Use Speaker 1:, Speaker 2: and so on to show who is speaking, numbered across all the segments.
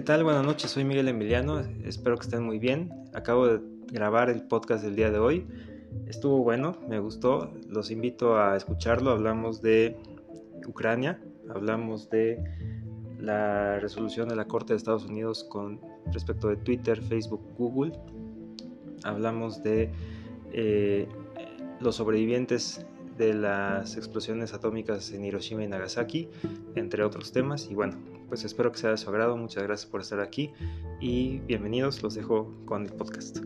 Speaker 1: ¿Qué tal? Buenas noches, soy Miguel Emiliano, espero que estén muy bien. Acabo de grabar el podcast del día de hoy. Estuvo bueno, me gustó, los invito a escucharlo. Hablamos de Ucrania, hablamos de la resolución de la Corte de Estados Unidos con respecto de Twitter, Facebook, Google. Hablamos de eh, los sobrevivientes de las explosiones atómicas en Hiroshima y Nagasaki, entre otros temas. Y bueno, pues espero que sea de su agrado. Muchas gracias por estar aquí y bienvenidos. Los dejo con el podcast.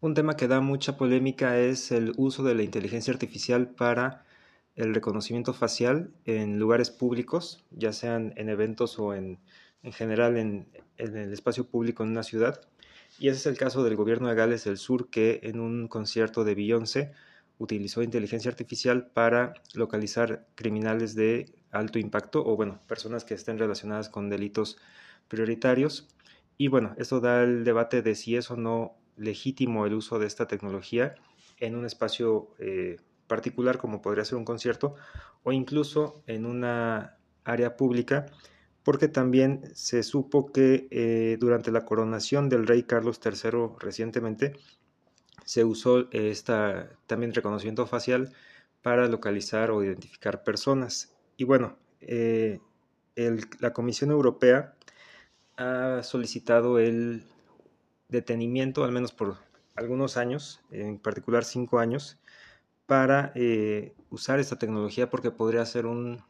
Speaker 1: Un tema que da mucha polémica es el uso de la inteligencia artificial para el reconocimiento facial en lugares públicos, ya sean en eventos o en, en general en, en el espacio público en una ciudad. Y ese es el caso del gobierno de Gales del Sur que en un concierto de Beyoncé utilizó inteligencia artificial para localizar criminales de alto impacto o bueno, personas que estén relacionadas con delitos prioritarios. Y bueno, esto da el debate de si es o no legítimo el uso de esta tecnología en un espacio eh, particular como podría ser un concierto o incluso en una área pública porque también se supo que eh, durante la coronación del rey Carlos III recientemente se usó esta también reconocimiento facial para localizar o identificar personas. Y bueno, eh, la Comisión Europea ha solicitado el detenimiento, al menos por algunos años, en particular cinco años, para eh, usar esta tecnología porque podría ser un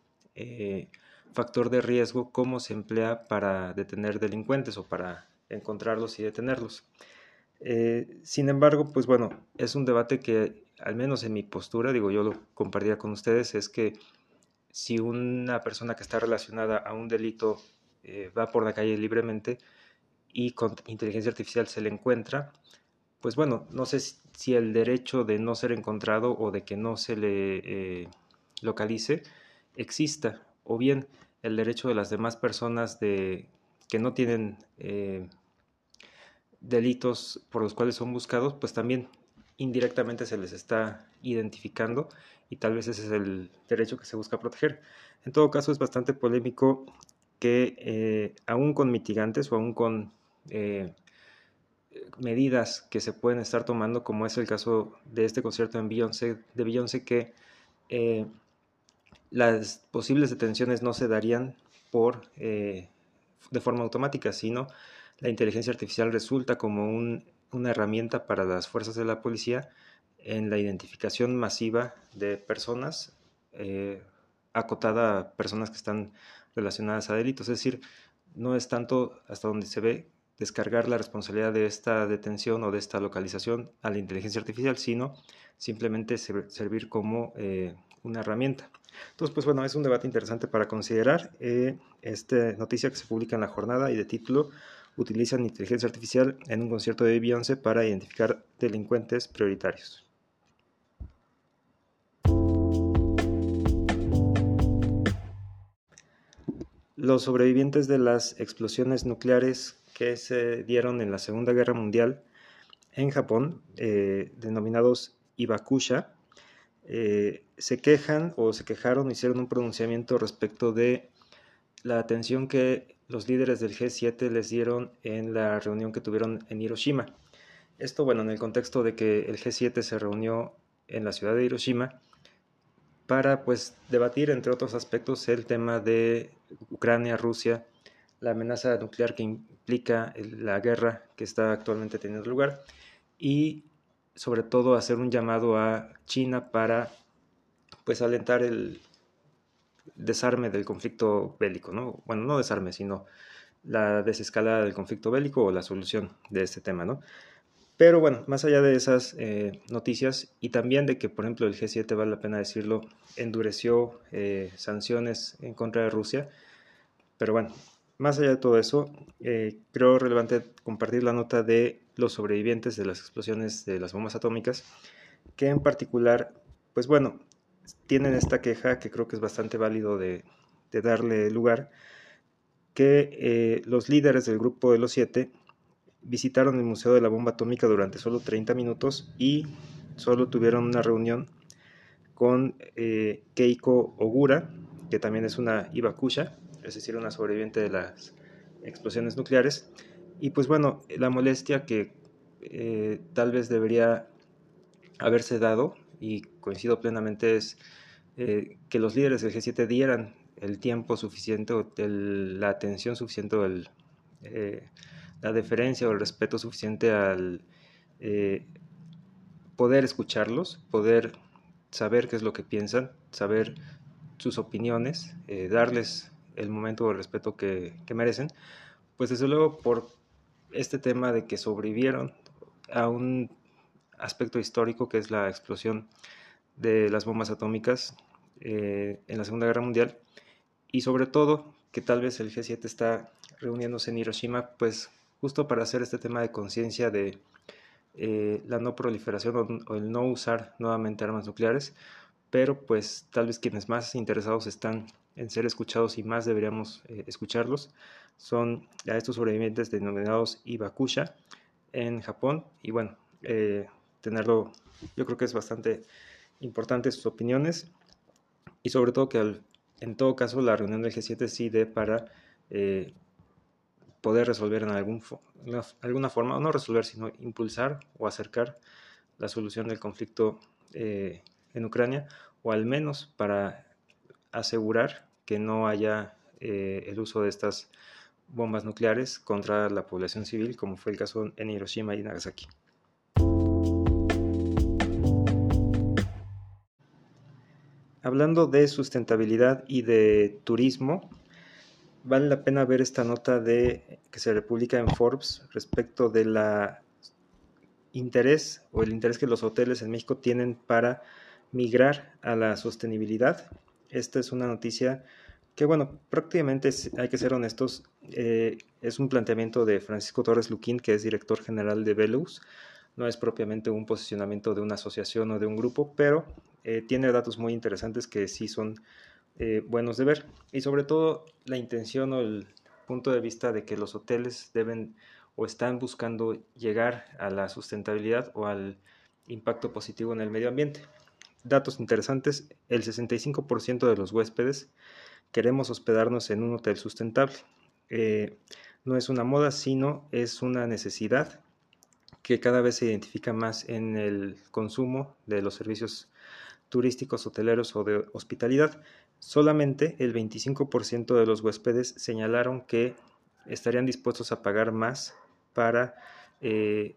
Speaker 1: factor de riesgo cómo se emplea para detener delincuentes o para encontrarlos y detenerlos. Eh, sin embargo, pues bueno, es un debate que al menos en mi postura, digo yo lo compartiría con ustedes, es que si una persona que está relacionada a un delito eh, va por la calle libremente y con inteligencia artificial se le encuentra, pues bueno, no sé si el derecho de no ser encontrado o de que no se le eh, localice exista. O bien el derecho de las demás personas de que no tienen eh, delitos por los cuales son buscados, pues también indirectamente se les está identificando y tal vez ese es el derecho que se busca proteger. En todo caso, es bastante polémico que eh, aún con mitigantes o aún con eh, medidas que se pueden estar tomando, como es el caso de este concierto en Beyoncé, de Beyoncé, que las posibles detenciones no se darían por, eh, de forma automática, sino la inteligencia artificial resulta como una herramienta para las fuerzas de la policía en la identificación masiva de personas eh, acotada a personas que están relacionadas a delitos. Es decir, no es tanto hasta donde se ve descargar la responsabilidad de esta detención o de esta localización a la inteligencia artificial, sino simplemente servir como eh, una herramienta. Entonces, pues bueno, es un debate interesante para considerar. Eh, esta noticia que se publica en la jornada y de título utilizan inteligencia artificial en un concierto de Beyoncé para identificar delincuentes prioritarios. Los sobrevivientes de las explosiones nucleares que se dieron en la Segunda Guerra Mundial en Japón, eh, denominados Ibakusha, eh, se quejan o se quejaron, hicieron un pronunciamiento respecto de la atención que los líderes del G7 les dieron en la reunión que tuvieron en Hiroshima. Esto, bueno, en el contexto de que el G7 se reunió en la ciudad de Hiroshima para, pues, debatir, entre otros aspectos, el tema de Ucrania, Rusia, la amenaza nuclear que implica la guerra que está actualmente teniendo lugar y sobre todo hacer un llamado a China para pues alentar el desarme del conflicto bélico, ¿no? Bueno, no desarme, sino la desescalada del conflicto bélico o la solución de este tema, ¿no? Pero bueno, más allá de esas eh, noticias y también de que, por ejemplo, el G7, vale la pena decirlo, endureció eh, sanciones en contra de Rusia, pero bueno, más allá de todo eso, eh, creo relevante compartir la nota de los sobrevivientes de las explosiones de las bombas atómicas, que en particular, pues bueno, tienen esta queja que creo que es bastante válido de, darle lugar, que eh, los líderes del grupo de los siete visitaron el Museo de la Bomba Atómica durante solo 30 minutos y solo tuvieron una reunión con eh, Keiko Ogura, que también es una Ibakusha, es decir, una sobreviviente de las explosiones nucleares. Y pues bueno, la molestia que eh, tal vez debería haberse dado, y coincido plenamente, es eh, que los líderes del G7 dieran el tiempo suficiente o la atención suficiente o eh, la deferencia o el respeto suficiente al poder escucharlos, poder saber qué es lo que piensan, saber sus opiniones, darles el momento o el respeto que, que merecen, pues desde luego por este tema de que sobrevivieron a un aspecto histórico que es la explosión de las bombas atómicas eh, en la Segunda Guerra Mundial. Y sobre todo que tal vez el G7 está reuniéndose en Hiroshima pues justo para hacer este tema de conciencia de eh, la no proliferación o, el no usar nuevamente armas nucleares. Pero pues tal vez quienes más interesados están en ser escuchados y más deberíamos eh, escucharlos son a estos sobrevivientes denominados Ibakusha en Japón. Y bueno, eh, tenerlo, yo creo que es bastante importante sus opiniones y sobre todo que en todo caso la reunión del G7 sí dé para eh, poder resolver en algún, alguna forma, o no resolver, sino impulsar o acercar la solución del conflicto eh, en Ucrania, o al menos para asegurar que no haya el uso de estas bombas nucleares contra la población civil, como fue el caso en Hiroshima y Nagasaki. Hablando de sustentabilidad y de turismo, vale la pena ver esta nota de que se publica en Forbes respecto de la interés o el interés que los hoteles en México tienen para migrar a la sostenibilidad. Esta es una noticia que bueno, prácticamente hay que ser honestos, eh, es un planteamiento de Francisco Torres Luquín, que es director general de Velus, no es propiamente un posicionamiento de una asociación o de un grupo, pero eh, tiene datos muy interesantes que sí son eh, buenos de ver, y sobre todo la intención o el punto de vista de que los hoteles deben o están buscando llegar a la sustentabilidad o al impacto positivo en el medio ambiente. Datos interesantes, el 65% de los huéspedes queremos hospedarnos en un hotel sustentable. Eh, no es una moda, sino es una necesidad que cada vez se identifica más en el consumo de los servicios turísticos, hoteleros o de hospitalidad. Solamente el 25% de los huéspedes señalaron que estarían dispuestos a pagar más para eh,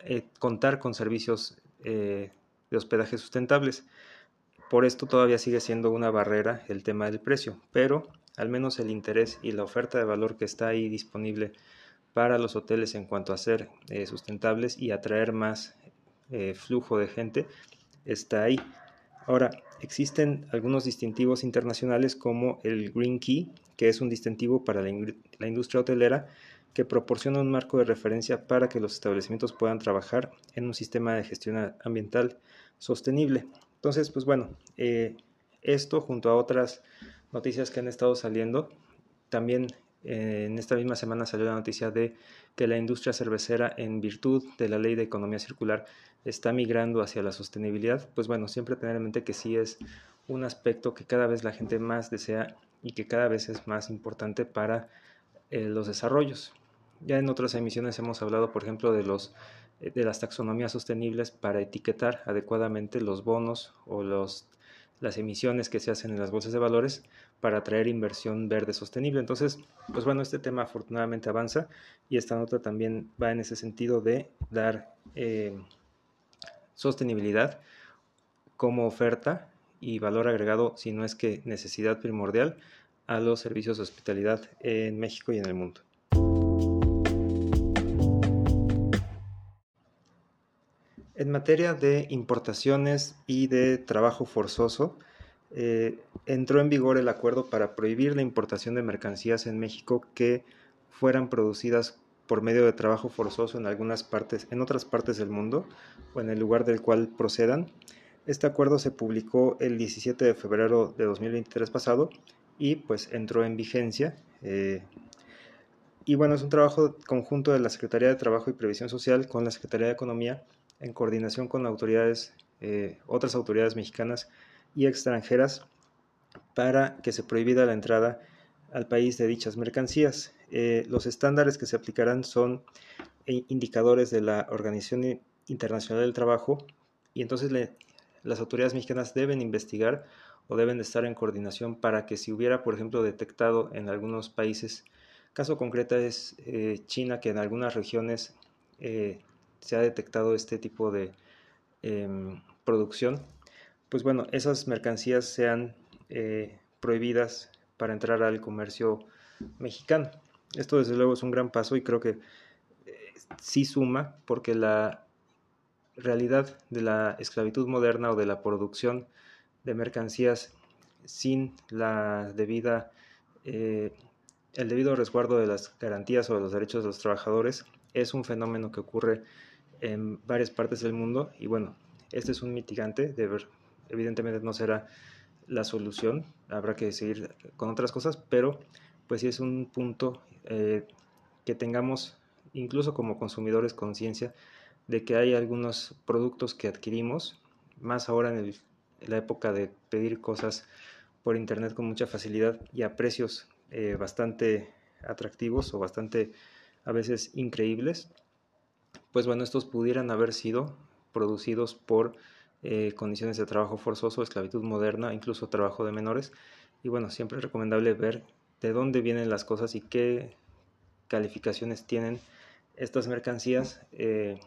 Speaker 1: eh, contar con servicios de hospedaje sustentables. Por esto todavía sigue siendo una barrera el tema del precio, pero al menos el interés y la oferta de valor que está ahí disponible para los hoteles en cuanto a ser eh, sustentables y atraer más eh, flujo de gente está ahí. Ahora, existen algunos distintivos internacionales como el Green Key, que es un distintivo para la, industria hotelera que proporciona un marco de referencia para que los establecimientos puedan trabajar en un sistema de gestión ambiental sostenible. Entonces, pues bueno, eh, esto junto a otras noticias que han estado saliendo, también eh, en esta misma semana salió la noticia de que la industria cervecera, en virtud de la ley de economía circular, está migrando hacia la sostenibilidad. Pues bueno, siempre tener en mente que sí es un aspecto que cada vez la gente más desea y que cada vez es más importante para eh, los desarrollos. Ya en otras emisiones hemos hablado, por ejemplo, de los eh, de las taxonomías sostenibles para etiquetar adecuadamente los bonos o los, las emisiones que se hacen en las bolsas de valores para atraer inversión verde sostenible. Entonces, pues bueno, este tema afortunadamente avanza y esta nota también va en ese sentido de dar eh, sostenibilidad como oferta y valor agregado, si no es que necesidad primordial, a los servicios de hospitalidad en México y en el mundo. En materia de importaciones y de trabajo forzoso, eh, entró en vigor el acuerdo para prohibir la importación de mercancías en México que fueran producidas por medio de trabajo forzoso en algunas partes, en otras partes del mundo o en el lugar del cual procedan. Este acuerdo se publicó el 17 de febrero de 2023 pasado y pues entró en vigencia. Eh, y bueno, es un trabajo conjunto de la Secretaría de Trabajo y Previsión Social con la Secretaría de Economía en coordinación con autoridades, eh, otras autoridades mexicanas y extranjeras para que se prohibida la entrada al país de dichas mercancías. Eh, los estándares que se aplicarán son indicadores de la Organización Internacional del Trabajo y entonces las autoridades mexicanas deben investigar o deben de estar en coordinación para que si hubiera, por ejemplo, detectado en algunos países, caso concreto es eh, China, que en algunas regiones eh, se ha detectado este tipo de em, producción, pues bueno, esas mercancías sean eh, prohibidas para entrar al comercio mexicano. Esto desde luego es un gran paso y creo que sí suma porque la realidad de la esclavitud moderna o de la producción de mercancías sin la debida, eh, el debido resguardo de las garantías o de los derechos de los trabajadores es un fenómeno que ocurre en varias partes del mundo y bueno, este es un mitigante, de ver, evidentemente no será la solución, habrá que seguir con otras cosas, pero pues sí es un punto eh, que tengamos incluso como consumidores conciencia de que hay algunos productos que adquirimos, más ahora en la época de pedir cosas por internet con mucha facilidad y a precios eh, bastante atractivos o bastante a veces increíbles, pues bueno, estos pudieran haber sido producidos por eh, condiciones de trabajo forzoso, esclavitud moderna, incluso trabajo de menores. Y bueno, siempre es recomendable ver de dónde vienen las cosas y qué calificaciones tienen estas mercancías. Eh,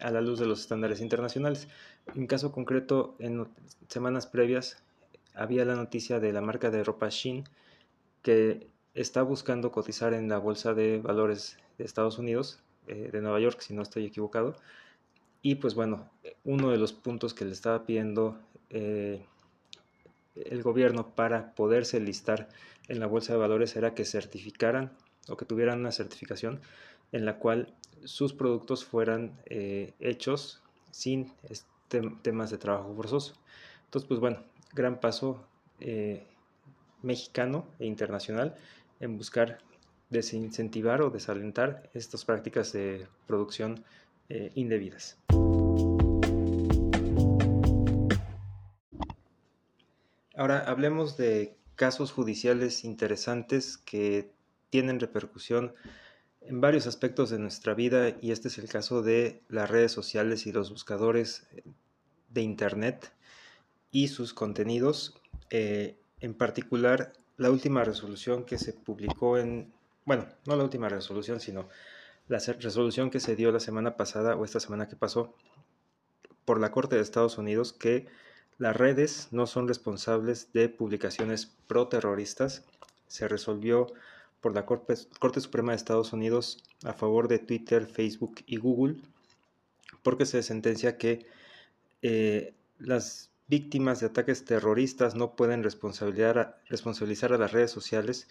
Speaker 1: a la luz de los estándares internacionales. En caso concreto, en semanas previas había la noticia de la marca de ropa Shein que está buscando cotizar en la bolsa de valores de Estados Unidos, eh, de Nueva York, si no estoy equivocado. Y pues bueno, uno de los puntos que le estaba pidiendo eh, el gobierno para poderse listar en la bolsa de valores era que certificaran o que tuvieran una certificación en la cual sus productos fueran eh, hechos sin temas de trabajo forzoso. Entonces, pues bueno, gran paso eh, mexicano e internacional en buscar desincentivar o desalentar estas prácticas de producción eh, indebidas. Ahora hablemos de casos judiciales interesantes que tienen repercusión en varios aspectos de nuestra vida y este es el caso de las redes sociales y los buscadores de Internet y sus contenidos. Eh, en particular, la última resolución que se publicó en, bueno, no la última resolución, sino la resolución que se dio la semana pasada o esta semana que pasó por la Corte de Estados Unidos que las redes no son responsables de publicaciones pro-terroristas. Se resolvió por la Corte, Suprema de Estados Unidos a favor de Twitter, Facebook y Google, porque se sentencia que eh, las víctimas de ataques terroristas no pueden responsabilizar a las redes sociales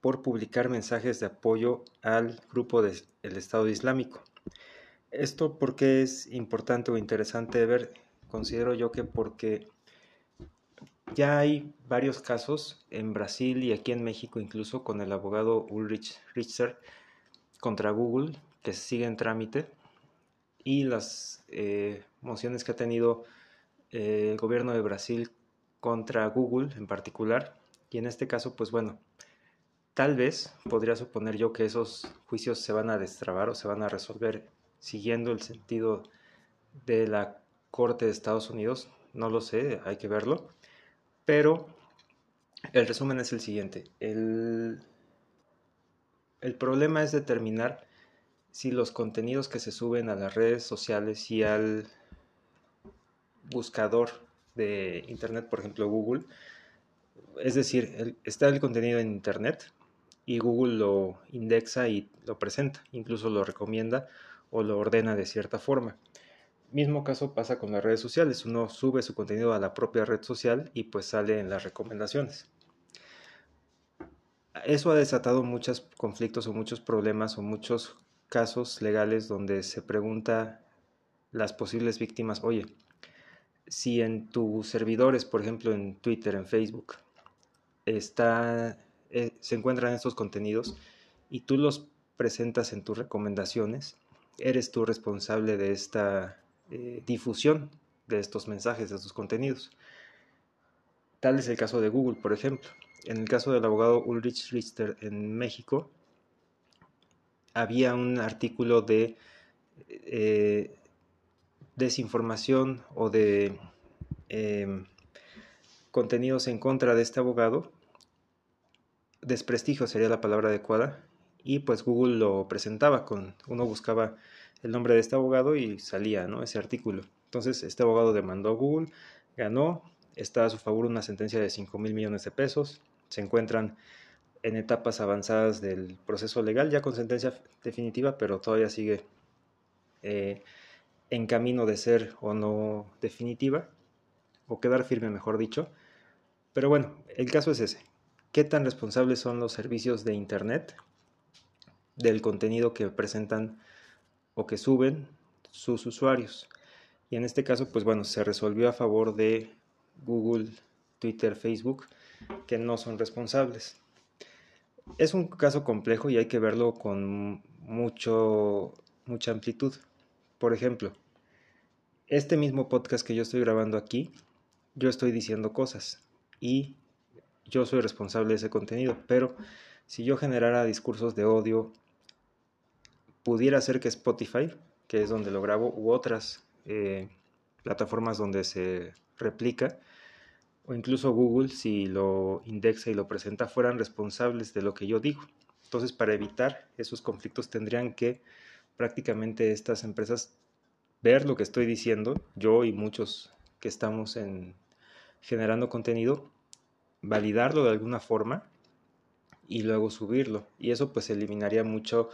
Speaker 1: por publicar mensajes de apoyo al grupo del Estado Islámico. Esto porque es importante o interesante ver, considero yo que porque ya hay varios casos en Brasil y aquí en México incluso con el abogado Ulrich Richter contra Google que sigue en trámite y las eh, mociones que ha tenido eh, el gobierno de Brasil contra Google en particular y en este caso pues bueno tal vez podría suponer yo que esos juicios se van a destrabar o se van a resolver siguiendo el sentido de la Corte de Estados Unidos no lo sé hay que verlo pero el resumen es el siguiente. El, problema es determinar si los contenidos que se suben a las redes sociales y al buscador de Internet, por ejemplo Google, es decir, está el contenido en Internet y Google lo indexa y lo presenta, incluso lo recomienda o lo ordena de cierta forma. Mismo caso pasa con las redes sociales. Uno sube su contenido a la propia red social y pues sale en las recomendaciones. Eso ha desatado muchos conflictos o muchos problemas o muchos casos legales donde se pregunta las posibles víctimas, oye, si en tus servidores, por ejemplo en Twitter, en Facebook, está, eh, se encuentran estos contenidos y tú los presentas en tus recomendaciones, eres tú responsable de esta eh, difusión de estos mensajes, de estos contenidos. Tal es el caso de Google, por ejemplo. En el caso del abogado Ulrich Richter en México, había un artículo de eh, desinformación o de em, contenidos en contra de este abogado. Desprestigio sería la palabra adecuada. Y pues Google lo presentaba con, uno buscaba el nombre de este abogado y salía ese artículo. Entonces este abogado demandó a Google, ganó, está a su favor una sentencia de 5 mil millones de pesos, se encuentran en etapas avanzadas del proceso legal, ya con sentencia definitiva, pero todavía sigue eh, en camino de ser o no definitiva, o quedar firme, mejor dicho. Pero bueno, el caso es ese. ¿Qué tan responsables son los servicios de Internet del contenido que presentan o que suben sus usuarios? Y en este caso, pues bueno, se resolvió a favor de Google, Twitter, Facebook, que no son responsables. Es un caso complejo y hay que verlo con mucho, mucha amplitud. Por ejemplo, este mismo podcast que yo estoy grabando aquí, yo estoy diciendo cosas y yo soy responsable de ese contenido, pero si yo generara discursos de odio, pudiera ser que Spotify, que es donde lo grabo, u otras eh, plataformas donde se replica, o incluso Google, si lo indexa y lo presenta, fueran responsables de lo que yo digo. Entonces, para evitar esos conflictos, tendrían que prácticamente estas empresas ver lo que estoy diciendo, yo y muchos que estamos en generando contenido, validarlo de alguna forma y luego subirlo. Y eso pues eliminaría mucho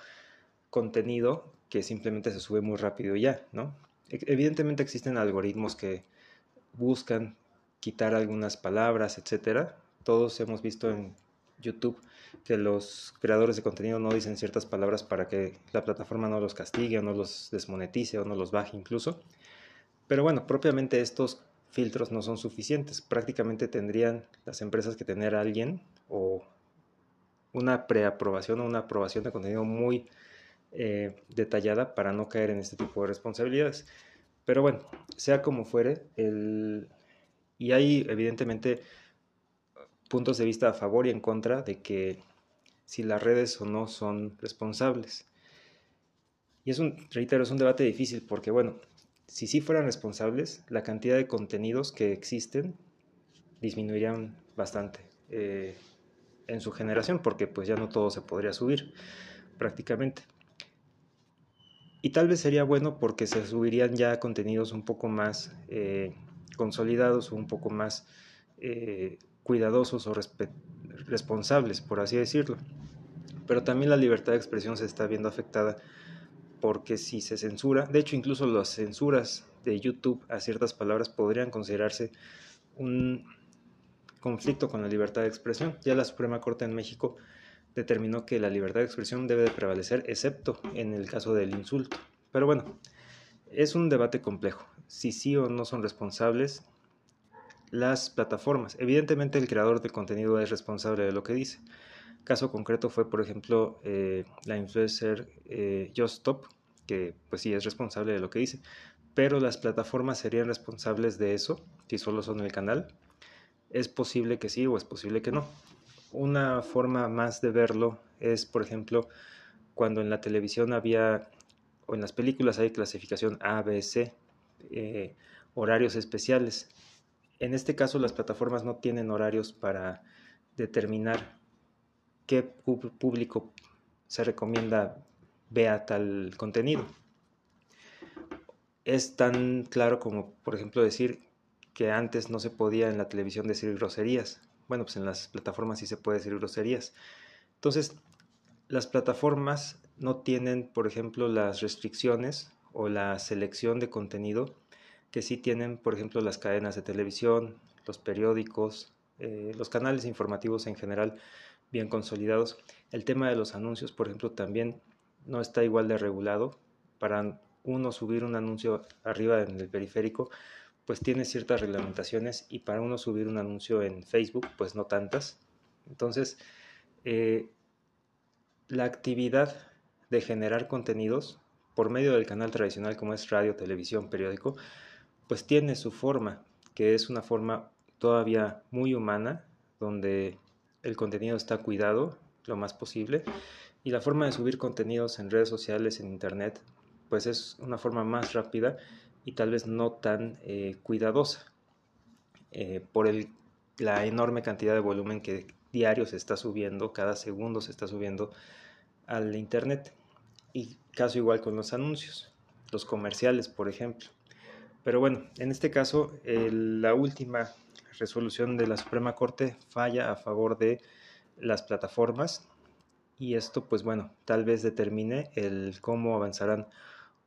Speaker 1: contenido que simplemente se sube muy rápido ya, ¿no? E-, evidentemente existen algoritmos que buscan quitar algunas palabras, etcétera. Todos hemos visto en YouTube que los creadores de contenido no dicen ciertas palabras para que la plataforma no los castigue o no los desmonetice o no los baje incluso. Pero bueno, propiamente estos filtros no son suficientes. Prácticamente tendrían las empresas que tener a alguien o una preaprobación o una aprobación de contenido muy eh, detallada para no caer en este tipo de responsabilidades. Pero bueno, sea como fuere, y hay evidentemente puntos de vista a favor y en contra de que si las redes o no son responsables. Y es un, reitero, es un debate difícil porque, bueno, si sí fueran responsables, la cantidad de contenidos que existen disminuirían bastante eh, en su generación porque pues ya no todo se podría subir prácticamente. Y tal vez sería bueno porque se subirían ya contenidos un poco más eh, consolidados o un poco más eh, cuidadosos o responsables, por así decirlo. Pero también la libertad de expresión se está viendo afectada porque si se censura, de hecho incluso las censuras de YouTube a ciertas palabras podrían considerarse un conflicto con la libertad de expresión. Ya la Suprema Corte en México determinó que la libertad de expresión debe de prevalecer, excepto en el caso del insulto. Pero bueno, es un debate complejo si sí o no son responsables las plataformas. Evidentemente el creador de contenido es responsable de lo que dice. Caso concreto fue, por ejemplo, eh, la influencer eh, Justop, que pues sí es responsable de lo que dice. Pero las plataformas serían responsables de eso, si solo son el canal. Es posible que sí o es posible que no. Una forma más de verlo es, por ejemplo, cuando en la televisión había, o en las películas hay clasificación A, B, C, eh, horarios especiales. En este caso las plataformas no tienen horarios para determinar qué público se recomienda vea tal contenido. Es tan claro como, por ejemplo, decir que antes no se podía en la televisión decir groserías. Bueno, pues en las plataformas sí se puede decir groserías. Entonces, las plataformas no tienen, por ejemplo, las restricciones o la selección de contenido que sí tienen, por ejemplo, las cadenas de televisión, los periódicos, eh, los canales informativos en general bien consolidados. El tema de los anuncios, por ejemplo, también no está igual de regulado. Para uno subir un anuncio arriba en el periférico, pues tiene ciertas reglamentaciones y para uno subir un anuncio en Facebook, pues no tantas. Entonces, eh, la actividad de generar contenidos por medio del canal tradicional como es radio, televisión, periódico, pues tiene su forma, que es una forma todavía muy humana, donde el contenido está cuidado lo más posible y la forma de subir contenidos en redes sociales, en internet, pues es una forma más rápida y tal vez no tan eh, cuidadosa eh, por el, la enorme cantidad de volumen que diario se está subiendo, cada segundo se está subiendo al internet. Y caso igual con los anuncios, los comerciales, por ejemplo. Pero bueno, en este caso, la última resolución de la Suprema Corte falla a favor de las plataformas y esto pues bueno, tal vez determine el cómo avanzarán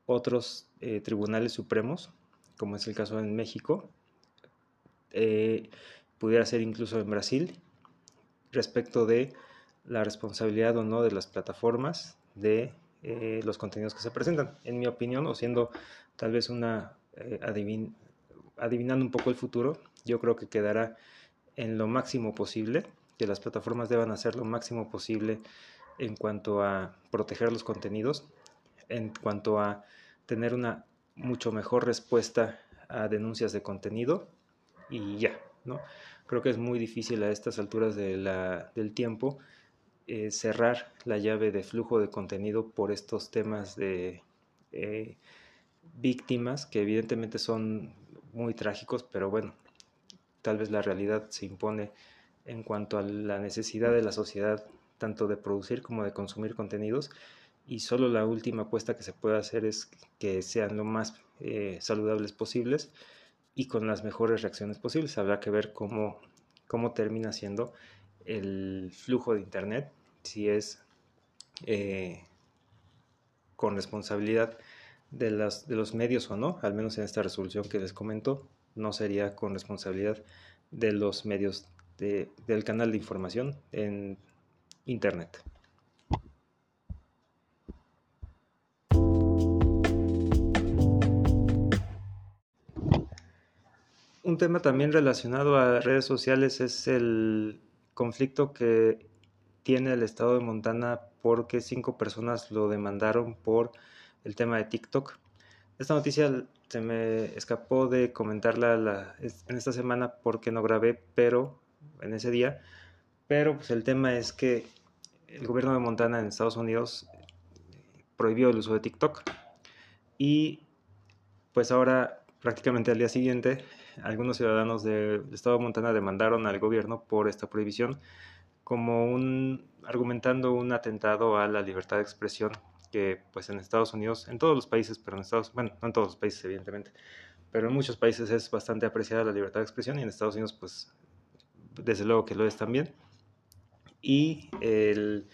Speaker 1: otros eh, tribunales supremos, como es el caso en México, eh, pudiera ser incluso en Brasil, respecto de la responsabilidad o no de las plataformas de eh, los contenidos que se presentan. En mi opinión, o siendo tal vez una adivinando un poco el futuro, yo creo que quedará en lo máximo posible, que las plataformas deban hacer lo máximo posible en cuanto a proteger los contenidos, en cuanto a tener una mucho mejor respuesta a denuncias de contenido y ya, ¿no? Creo que es muy difícil a estas alturas del tiempo eh, cerrar la llave de flujo de contenido por estos temas de eh, víctimas que evidentemente son muy trágicos, pero bueno, tal vez la realidad se impone en cuanto a la necesidad de la sociedad tanto de producir como de consumir contenidos y solo la última apuesta que se puede hacer es que sean lo más eh, saludables posibles y con las mejores reacciones posibles. Habrá que ver cómo, cómo termina siendo el flujo de Internet, si es eh, con responsabilidad de, las, de los medios o no, al menos en esta resolución que les comento, no sería con responsabilidad de los medios del canal de información en Internet. Un tema también relacionado a redes sociales es el conflicto que tiene el estado de Montana porque cinco personas lo demandaron por el tema de TikTok. Esta noticia se me escapó de comentarla en esta semana porque no grabé, pero en ese día. Pero pues el tema es que el gobierno de Montana en Estados Unidos prohibió el uso de TikTok. Y pues ahora, prácticamente al día siguiente, algunos ciudadanos del estado de Montana demandaron al gobierno por esta prohibición como un argumentando un atentado a la libertad de expresión que pues en Estados Unidos, en todos los países, pero en Estados, bueno, no en todos los países evidentemente, pero en muchos países es bastante apreciada la libertad de expresión y en Estados Unidos pues desde luego que lo es también. Y el,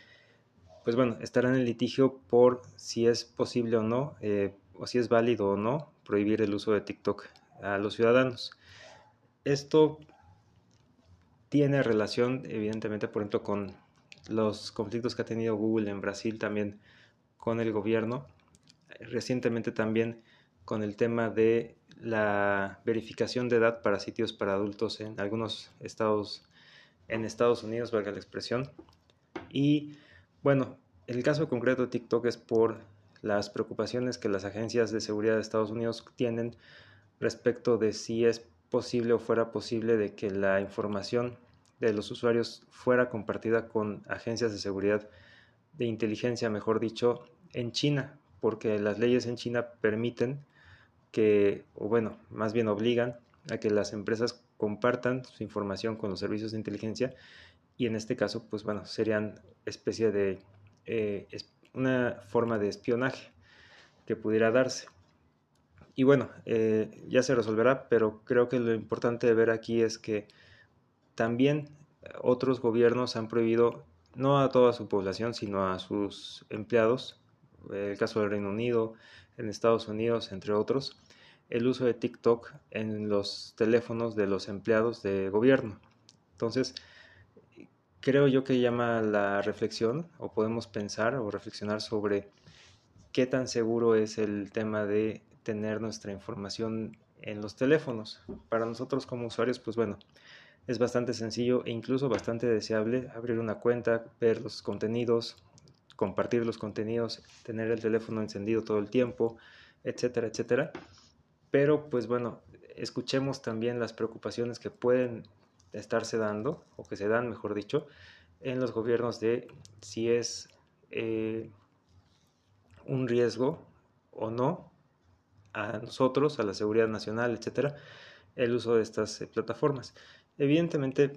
Speaker 1: pues bueno, estará en el litigio por si es posible o no, eh, o si es válido o no prohibir el uso de TikTok a los ciudadanos. Esto tiene relación, evidentemente, por ejemplo, con los conflictos que ha tenido Google en Brasil también con el gobierno. Recientemente también con el tema de la verificación de edad para sitios para adultos en algunos estados en Estados Unidos, valga la expresión. Y bueno, el caso concreto de TikTok es por las preocupaciones que las agencias de seguridad de Estados Unidos tienen respecto de si es posible o fuera posible de que la información de los usuarios fuera compartida con agencias de seguridad de inteligencia, mejor dicho, en China, porque las leyes en China permiten que, o bueno, más bien obligan a que las empresas compartan su información con los servicios de inteligencia y en este caso, pues bueno, serían especie de eh, una forma de espionaje que pudiera darse. Y bueno, eh, ya se resolverá, pero creo que lo importante de ver aquí es que también otros gobiernos han prohibido, no a toda su población, sino a sus empleados, el caso del Reino Unido, en Estados Unidos, entre otros, el uso de TikTok en los teléfonos de los empleados de gobierno. Entonces, creo yo que llama la reflexión o podemos pensar o reflexionar sobre qué tan seguro es el tema de tener nuestra información en los teléfonos. Para nosotros como usuarios, pues bueno, es bastante sencillo e incluso bastante deseable abrir una cuenta, ver los contenidos, compartir los contenidos, tener el teléfono encendido todo el tiempo, etcétera, etcétera. Pero pues bueno, escuchemos también las preocupaciones que pueden estarse dando, o que se dan, mejor dicho, en los gobiernos de si es eh, un riesgo o no a nosotros, a la seguridad nacional, etcétera, el uso de estas eh, plataformas. Evidentemente,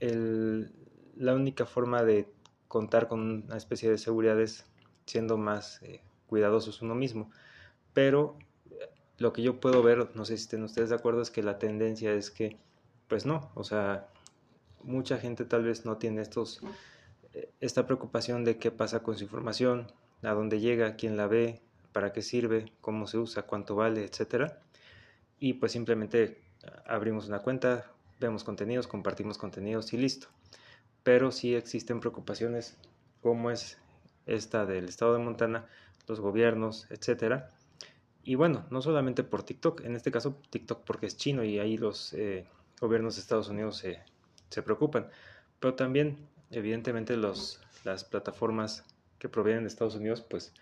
Speaker 1: la única forma de contar con una especie de seguridad es siendo más eh, cuidadosos uno mismo. Pero lo que yo puedo ver, no sé si estén ustedes de acuerdo, es que la tendencia es que, pues no, o sea, mucha gente tal vez no tiene estos, eh, esta preocupación de qué pasa con su información, a dónde llega, quién la ve, para qué sirve, cómo se usa, cuánto vale, etcétera. Y pues simplemente abrimos una cuenta, vemos contenidos, compartimos contenidos y listo. Pero sí existen preocupaciones como es esta del estado de Montana, los gobiernos, etcétera. Y bueno, no solamente por TikTok, en este caso TikTok porque es chino y ahí los eh, gobiernos de Estados Unidos se, se, preocupan, pero también evidentemente los, las plataformas que provienen de Estados Unidos pues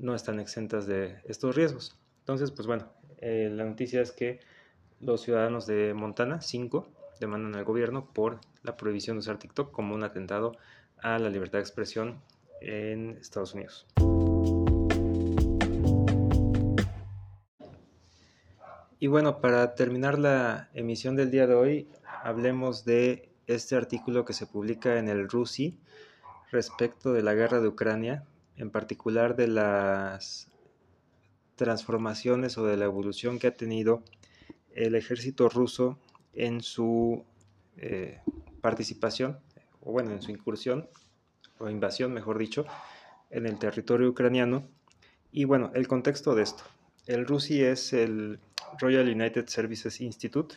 Speaker 1: no están exentas de estos riesgos. Entonces, pues bueno, eh, la noticia es que los ciudadanos de Montana, 5, demandan al gobierno por la prohibición de usar TikTok como un atentado a la libertad de expresión en Estados Unidos. Y bueno, para terminar la emisión del día de hoy, hablemos de este artículo que se publica en el RUSI respecto de la guerra de Ucrania, en particular de las transformaciones o de la evolución que ha tenido el ejército ruso en su eh, participación, o bueno, en su incursión, o invasión, mejor dicho, en el territorio ucraniano. Y bueno, el contexto de esto. El RUSI es el Royal United Services Institute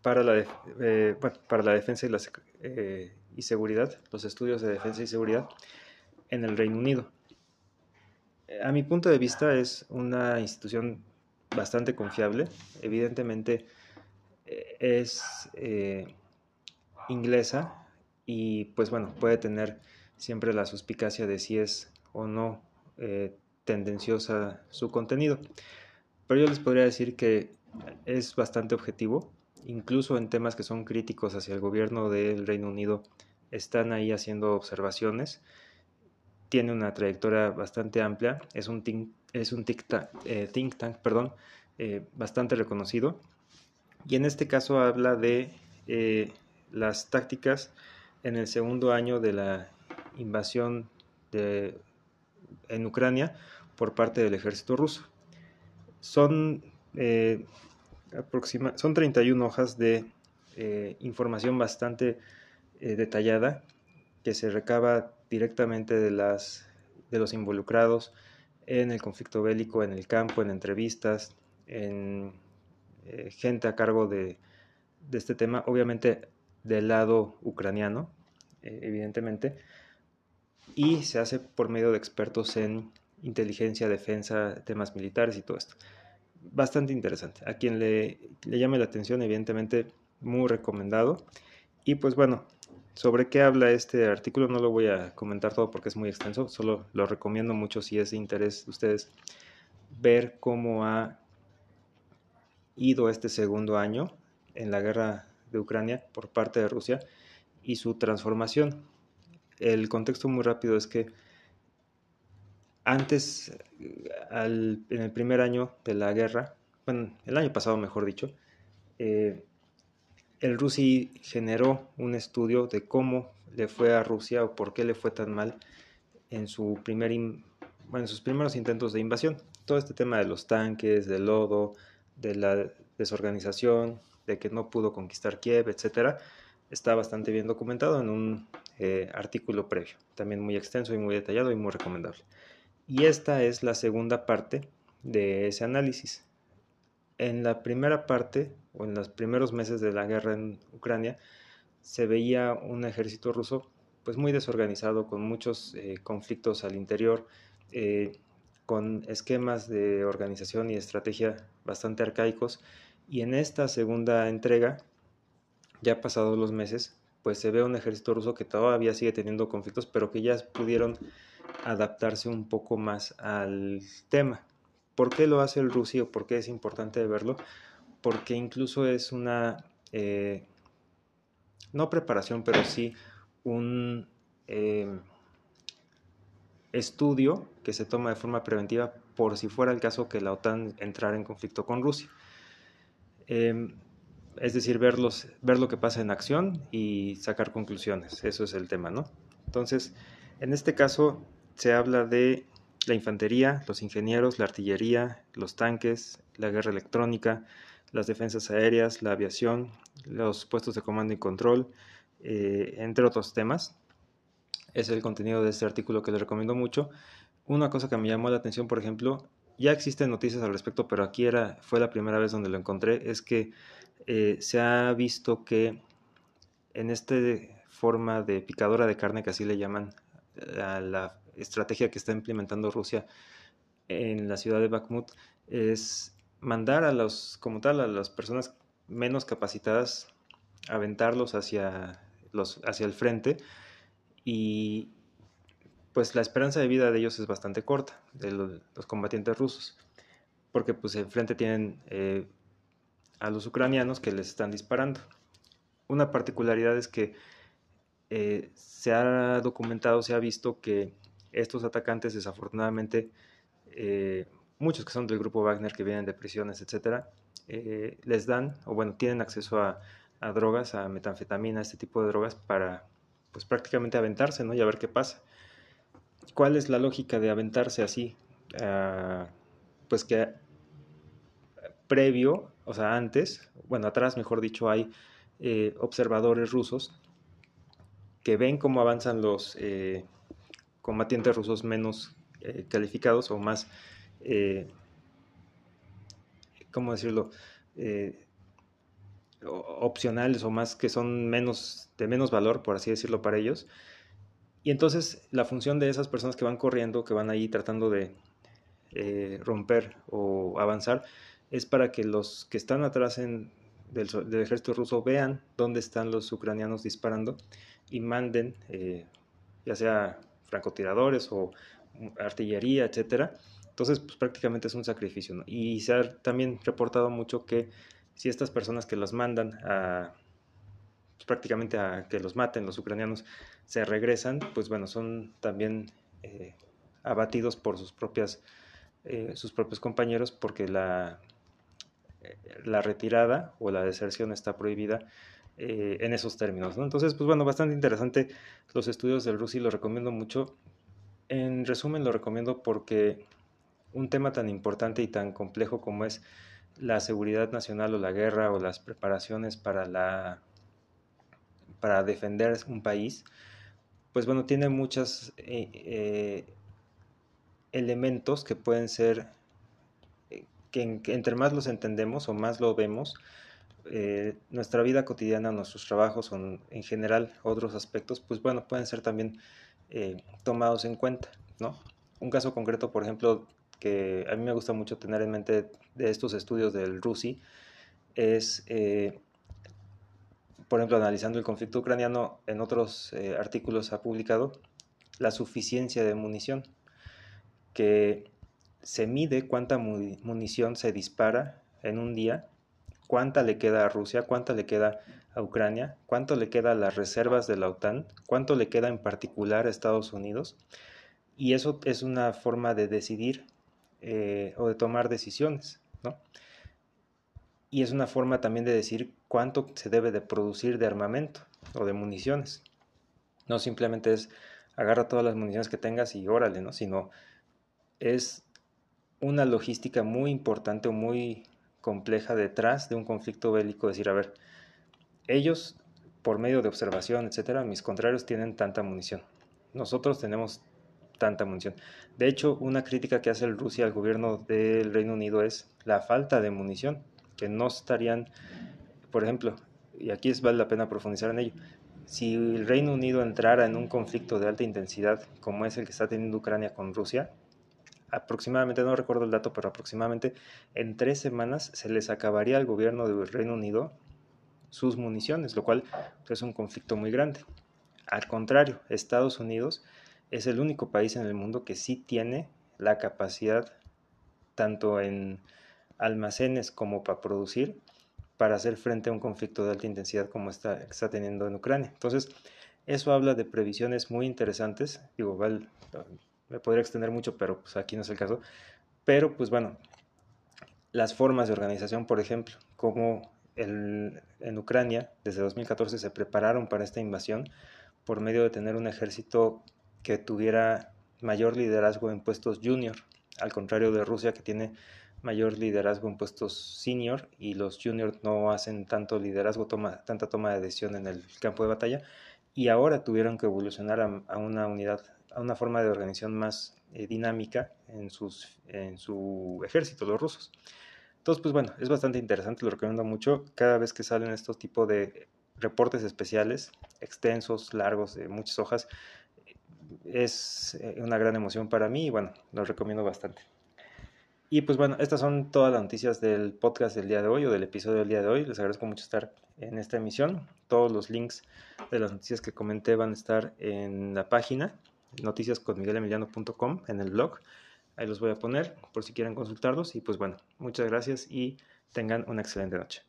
Speaker 1: para la, eh, para la defensa y, la, eh, y seguridad, los estudios de defensa y seguridad en el Reino Unido. A mi punto de vista es una institución bastante confiable. Evidentemente eh, es eh, inglesa y pues bueno, puede tener siempre la suspicacia de si es o no eh, tendenciosa su contenido. Pero yo les podría decir que es bastante objetivo, incluso en temas que son críticos hacia el gobierno del Reino Unido, están ahí haciendo observaciones. Tiene una trayectoria bastante amplia, es un es un think tank, eh, think tank perdón, eh, bastante reconocido. Y en este caso habla de eh, las tácticas en el segundo año de la invasión de, en Ucrania por parte del ejército ruso. Son, aproxima, son 31 hojas de información bastante detallada que se recaba directamente de, las, de los involucrados, en el conflicto bélico, en el campo, en entrevistas, en eh, gente a cargo de, este tema, obviamente del lado ucraniano, eh, evidentemente, y se hace por medio de expertos en inteligencia, defensa, temas militares y todo esto. Bastante interesante. A quien le, le llame la atención, evidentemente, muy recomendado. Y pues bueno, sobre qué habla este artículo no lo voy a comentar todo porque es muy extenso, solo lo recomiendo mucho si es de interés de ustedes ver cómo ha ido este segundo año en la guerra de Ucrania por parte de Rusia y su transformación. El contexto muy rápido es que antes, en el primer año de la guerra, bueno, el año pasado mejor dicho, eh, el RUSI generó un estudio de cómo le fue a Rusia o por qué le fue tan mal en, sus primeros intentos de invasión. Todo este tema de los tanques, del lodo, de la desorganización, de que no pudo conquistar Kiev, etcétera, está bastante bien documentado en un eh, artículo previo, también muy extenso y muy detallado y muy recomendable. Y esta es la segunda parte de ese análisis. En la primera parte en los primeros meses de la guerra en Ucrania, se veía un ejército ruso pues muy desorganizado, con muchos eh, conflictos al interior, eh, con esquemas de organización y estrategia bastante arcaicos. Y en esta segunda entrega, ya pasados los meses, pues se ve un ejército ruso que todavía sigue teniendo conflictos, pero que ya pudieron adaptarse un poco más al tema. ¿Por qué lo hace el Rusia o por qué es importante verlo? Porque incluso es una, eh, no preparación, pero sí un eh, estudio que se toma de forma preventiva por si fuera el caso que la OTAN entrara en conflicto con Rusia. Em, es decir, ver lo que pasa en acción y sacar conclusiones. Eso es el tema, ¿no? Entonces, en este caso se habla de la infantería, los ingenieros, la artillería, los tanques, la guerra electrónica, las defensas aéreas, la aviación, los puestos de comando y control, eh, entre otros temas. Es el contenido de este artículo que les recomiendo mucho. Una cosa que me llamó la atención, por ejemplo, ya existen noticias al respecto, pero aquí era, fue la primera vez donde lo encontré, es que eh, se ha visto que en esta forma de picadora de carne, que así le llaman la estrategia que está implementando Rusia en la ciudad de Bakhmut, es mandar a los, como tal, a las personas menos capacitadas, aventarlos hacia, los, hacia el frente y pues la esperanza de vida de ellos es bastante corta, de los, combatientes rusos, porque pues enfrente tienen eh, a los ucranianos que les están disparando. Una particularidad es que eh, se ha documentado, se ha visto que estos atacantes desafortunadamente, eh, muchos que son del grupo Wagner que vienen de prisiones, etcétera, eh, les dan, o bueno, tienen acceso a, drogas, a metanfetamina, este tipo de drogas para pues prácticamente aventarse, ¿no? Y a ver qué pasa. ¿Cuál es la lógica de aventarse así? Ah, pues que previo, o sea, antes, bueno, atrás, mejor dicho, hay eh, observadores rusos que ven cómo avanzan los eh, combatientes rusos menos calificados o más, ¿cómo decirlo? opcionales o más que son menos de menos valor, por así decirlo, para ellos. Y entonces la función de esas personas que van corriendo, que van ahí tratando de romper o avanzar, es para que los que están atrás del, ejército ruso vean dónde están los ucranianos disparando y manden, eh, ya sea francotiradores o artillería, etcétera. Entonces, pues prácticamente es un sacrificio. Y se ha también reportado mucho que si estas personas que los mandan a pues, prácticamente a que los maten los ucranianos se regresan, pues bueno, son también eh, abatidos por sus propias eh, sus propios compañeros porque la la retirada o la deserción está prohibida eh, en esos términos. Entonces, pues bueno, bastante interesante los estudios del RUSI, lo recomiendo mucho. En resumen, lo recomiendo porque un tema tan importante y tan complejo como es la seguridad nacional o la guerra o las preparaciones para la para defender un país, pues bueno, tiene muchos eh, eh, elementos que pueden ser que, entre más los entendemos o más lo vemos, eh, nuestra vida cotidiana, nuestros trabajos o en general otros aspectos, pues bueno, pueden ser también eh, tomados en cuenta, ¿no? Un caso concreto, por ejemplo, que a mí me gusta mucho tener en mente de estos estudios del RUSI, es, eh, por ejemplo, analizando el conflicto ucraniano, en otros artículos ha publicado la suficiencia de munición, que se mide cuánta munición se dispara en un día, cuánta le queda a Rusia, cuánta le queda a Ucrania, cuánto le queda a las reservas de la OTAN, cuánto le queda en particular a Estados Unidos. Y eso es una forma de decidir eh, o de tomar decisiones, ¿no? Y es una forma también de decir cuánto se debe de producir de armamento o de municiones. No simplemente es agarra todas las municiones que tengas y órale, ¿no? Sino es una logística muy importante o muy compleja detrás de un conflicto bélico, decir, a ver, ellos por medio de observación, etcétera, mis contrarios tienen tanta munición. Nosotros tenemos tanta munición. De hecho, una crítica que hace el Rusia al gobierno del Reino Unido es la falta de munición, que no estarían, por ejemplo, y aquí es, vale la pena profundizar en ello, si el Reino Unido entrara en un conflicto de alta intensidad como es el que está teniendo Ucrania con Rusia, aproximadamente, no recuerdo el dato, pero aproximadamente en tres semanas se les acabaría al gobierno del Reino Unido sus municiones, lo cual es un conflicto muy grande. Al contrario, Estados Unidos es el único país en el mundo que sí tiene la capacidad, tanto en almacenes como para producir, para hacer frente a un conflicto de alta intensidad como está, está teniendo en Ucrania. Entonces, eso habla de previsiones muy interesantes. Digo, me podría extender mucho, pero pues aquí no es el caso. Pero, pues bueno, las formas de organización, por ejemplo, como el, en Ucrania desde 2014 se prepararon para esta invasión por medio de tener un ejército que tuviera mayor liderazgo en puestos junior, al contrario de Rusia que tiene mayor liderazgo en puestos senior y los juniors no hacen tanto liderazgo, toma, tanta toma de decisión en el campo de batalla y ahora tuvieron que evolucionar a, una unidad, a una forma de organización más eh, dinámica en, sus, en su ejército, los rusos. Entonces, pues bueno, es bastante interesante, lo recomiendo mucho. Cada vez que salen estos tipos de reportes especiales, extensos, largos, de muchas hojas, es eh, una gran emoción para mí y bueno, lo recomiendo bastante. Y pues bueno, estas son todas las noticias del podcast del día de hoy o del episodio del día de hoy. Les agradezco mucho estar en esta emisión. Todos los links de las noticias que comenté van a estar en la página noticiasconmiguelemiliano.com en el blog. Ahí los voy a poner por si quieren consultarlos. Y pues bueno, muchas gracias y tengan una excelente noche.